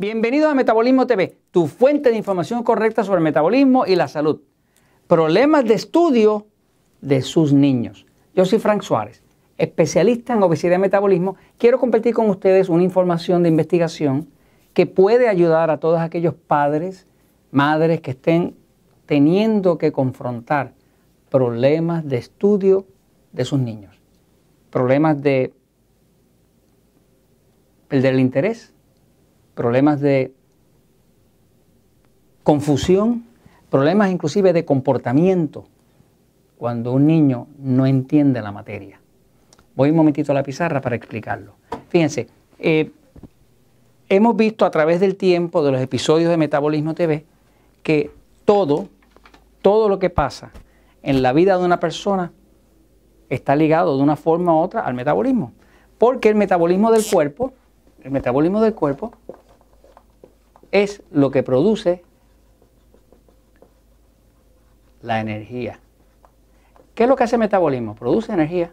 Bienvenido a Metabolismo TV, tu fuente de información correcta sobre el metabolismo y la salud. Problemas de estudio de sus niños. Yo soy Frank Suárez, especialista en obesidad y metabolismo. Quiero compartir con ustedes una información de investigación que puede ayudar a todos aquellos padres, madres que estén teniendo que confrontar problemas de estudio de sus niños. Problemas de el interés, problemas de confusión, problemas inclusive de comportamiento cuando un niño no entiende la materia. Voy un momentito a la pizarra para explicarlo. Fíjense, eh, hemos visto a través del tiempo de los episodios de Metabolismo TV que todo, todo lo que pasa en la vida de una persona está ligado de una forma u otra al metabolismo. Porque el metabolismo del cuerpo, el metabolismo del cuerpo es lo que produce la energía. ¿Qué es lo que hace el metabolismo? Produce energía.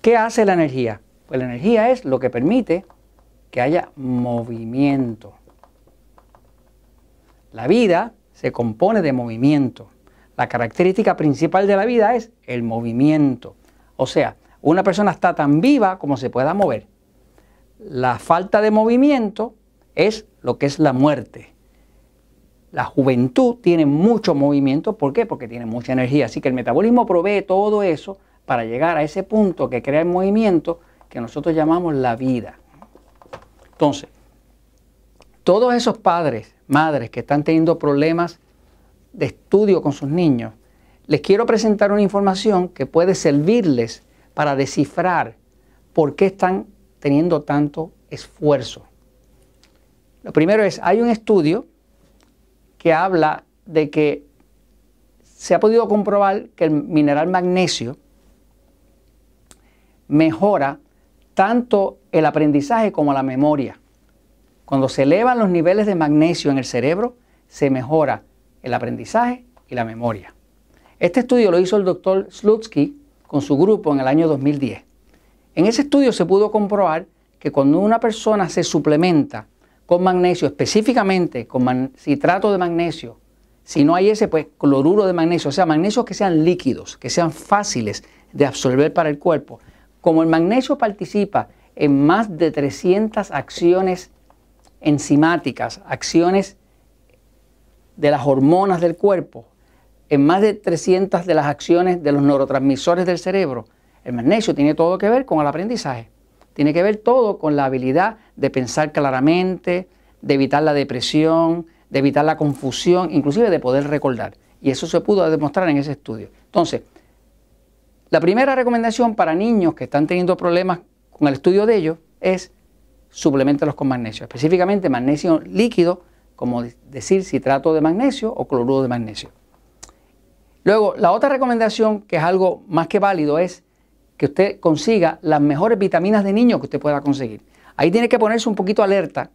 ¿Qué hace la energía? Pues la energía es lo que permite que haya movimiento. La vida se compone de movimiento. La característica principal de la vida es el movimiento. O sea, una persona está tan viva como se pueda mover. La falta de movimiento es lo que es la muerte. La juventud tiene mucho movimiento, ¿por qué? Porque tiene mucha energía. Así que el metabolismo provee todo eso para llegar a ese punto que crea el movimiento que nosotros llamamos la vida. Entonces, todos esos padres, madres que están teniendo problemas de estudio con sus niños, les quiero presentar una información que puede servirles para descifrar por qué están teniendo tanto esfuerzo. Lo primero es, hay un estudio que habla de que se ha podido comprobar que el mineral magnesio mejora tanto el aprendizaje como la memoria. Cuando se elevan los niveles de magnesio en el cerebro, se mejora el aprendizaje y la memoria. Este estudio lo hizo el doctor Slutsky con su grupo en el año 2010. En ese estudio se pudo comprobar que cuando una persona se suplementa con magnesio, específicamente con citrato de magnesio, si no hay ese, pues cloruro de magnesio, o sea, magnesios que sean líquidos, que sean fáciles de absorber para el cuerpo. Como el magnesio participa en más de 300 acciones enzimáticas, acciones de las hormonas del cuerpo, en más de 300 de las acciones de los neurotransmisores del cerebro, el magnesio tiene todo que ver con el aprendizaje. Tiene que ver todo con la habilidad de pensar claramente, de evitar la depresión, de evitar la confusión, inclusive de poder recordar. Y eso se pudo demostrar en ese estudio. Entonces, la primera recomendación para niños que están teniendo problemas con el estudio de ellos es suplementarlos con magnesio, específicamente magnesio líquido, como decir citrato de magnesio o cloruro de magnesio. Luego, la otra recomendación, que es algo más que válido, es que usted consiga las mejores vitaminas de niño que usted pueda conseguir. Ahí tiene que ponerse un poquito alerta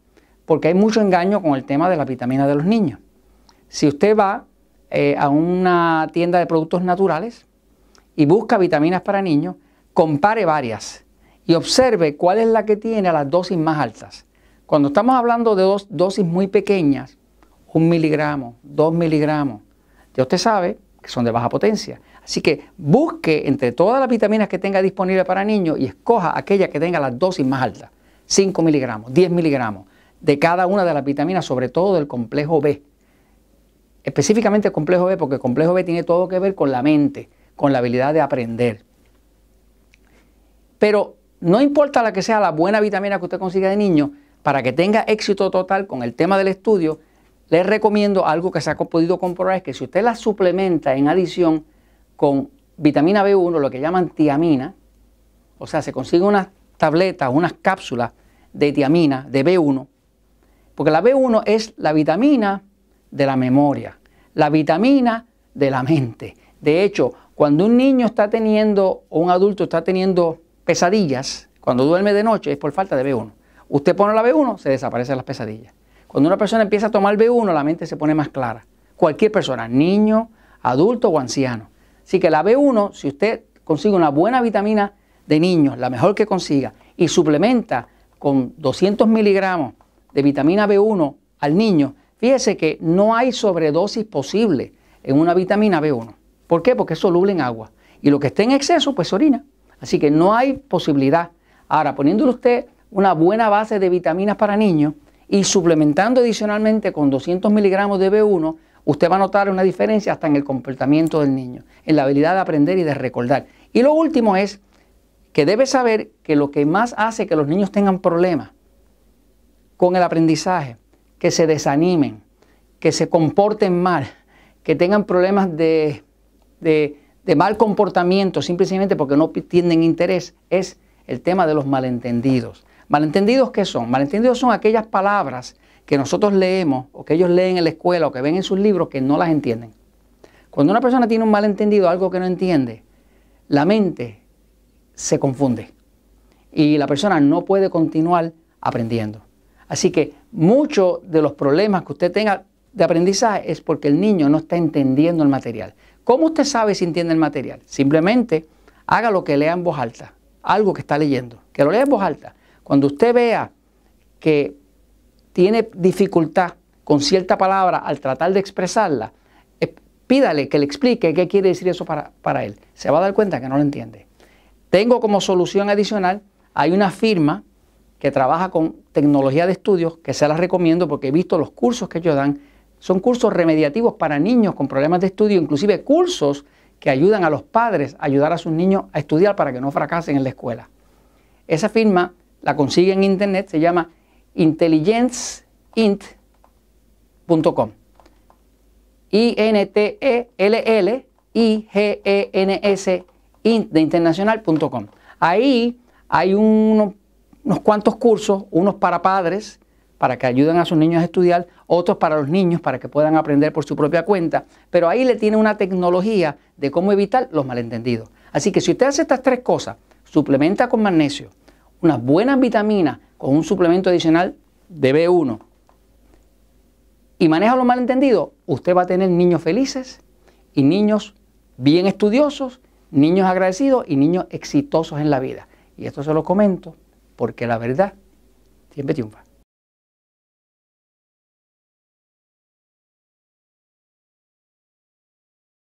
porque hay mucho engaño con el tema de las vitaminas de los niños. Si usted va eh, a una tienda de productos naturales y busca vitaminas para niños, compare varias y observe cuál es la que tiene a las dosis más altas. Cuando estamos hablando de dos dosis muy pequeñas, un miligramo, dos miligramos, ya usted sabe son de baja potencia. Así que busque entre todas las vitaminas que tenga disponible para niños y escoja aquella que tenga las dosis más altas, 5 miligramos, 10 miligramos, de cada una de las vitaminas, sobre todo del complejo B. Específicamente el complejo B, porque el complejo B tiene todo que ver con la mente, con la habilidad de aprender. Pero no importa la que sea la buena vitamina que usted consiga de niño, para que tenga éxito total con el tema del estudio, les recomiendo algo que se ha podido comprobar, es que si usted la suplementa en adición, con vitamina B1, lo que llaman tiamina, o sea, se consigue unas tabletas, unas cápsulas de tiamina, de B1, porque la B1 es la vitamina de la memoria, la vitamina de la mente. De hecho, cuando un niño está teniendo, o un adulto está teniendo pesadillas, cuando duerme de noche, es por falta de B1. Usted pone la B1, se desaparecen las pesadillas. Cuando una persona empieza a tomar B1, la mente se pone más clara. Cualquier persona, niño, adulto o anciano. Así que la B1, si usted consigue una buena vitamina de niños, la mejor que consiga, y suplementa con 200 miligramos de vitamina B1 al niño, fíjese que no hay sobredosis posible en una vitamina B1. ¿Por qué? Porque es soluble en agua. Y lo que esté en exceso, pues orina. Así que no hay posibilidad. Ahora, poniéndole usted una buena base de vitaminas para niños y suplementando adicionalmente con 200 miligramos de B1, usted va a notar una diferencia hasta en el comportamiento del niño, en la habilidad de aprender y de recordar. Y lo último es que debe saber que lo que más hace que los niños tengan problemas con el aprendizaje, que se desanimen, que se comporten mal, que tengan problemas de, de, mal comportamiento simplemente porque no tienen interés, es el tema de los malentendidos. ¿Malentendidos qué son? Malentendidos son aquellas palabras que nosotros leemos o que ellos leen en la escuela o que ven en sus libros que no las entienden. Cuando una persona tiene un malentendido, algo que no entiende, la mente se confunde y la persona no puede continuar aprendiendo. Así que muchos de los problemas que usted tenga de aprendizaje es porque el niño no está entendiendo el material. ¿Cómo usted sabe si entiende el material? Simplemente haga lo que lea en voz alta, algo que está leyendo, que lo lea en voz alta. Cuando usted vea que tiene dificultad con cierta palabra al tratar de expresarla, eh, pídale que le explique qué quiere decir eso para, para él. Se va a dar cuenta que no lo entiende. Tengo como solución adicional, hay una firma que trabaja con tecnología de estudios que se las recomiendo porque he visto los cursos que ellos dan. Son cursos remediativos para niños con problemas de estudio, inclusive cursos que ayudan a los padres a ayudar a sus niños a estudiar para que no fracasen en la escuela. Esa firma la consigue en internet, se llama intelligenceint.com. I-N-T-E-L-L-I-G-E-N-S int de internacional.com. Ahí hay unos, unos cuantos cursos, unos para padres, para que ayuden a sus niños a estudiar, otros para los niños, para que puedan aprender por su propia cuenta, pero ahí le tiene una tecnología de cómo evitar los malentendidos. Así que si usted hace estas tres cosas, suplementa con magnesio, unas buenas vitaminas con un suplemento adicional de B1 y maneja los malentendidos, usted va a tener niños felices y niños bien estudiosos, niños agradecidos y niños exitosos en la vida. Y esto se lo comento porque la verdad siempre triunfa.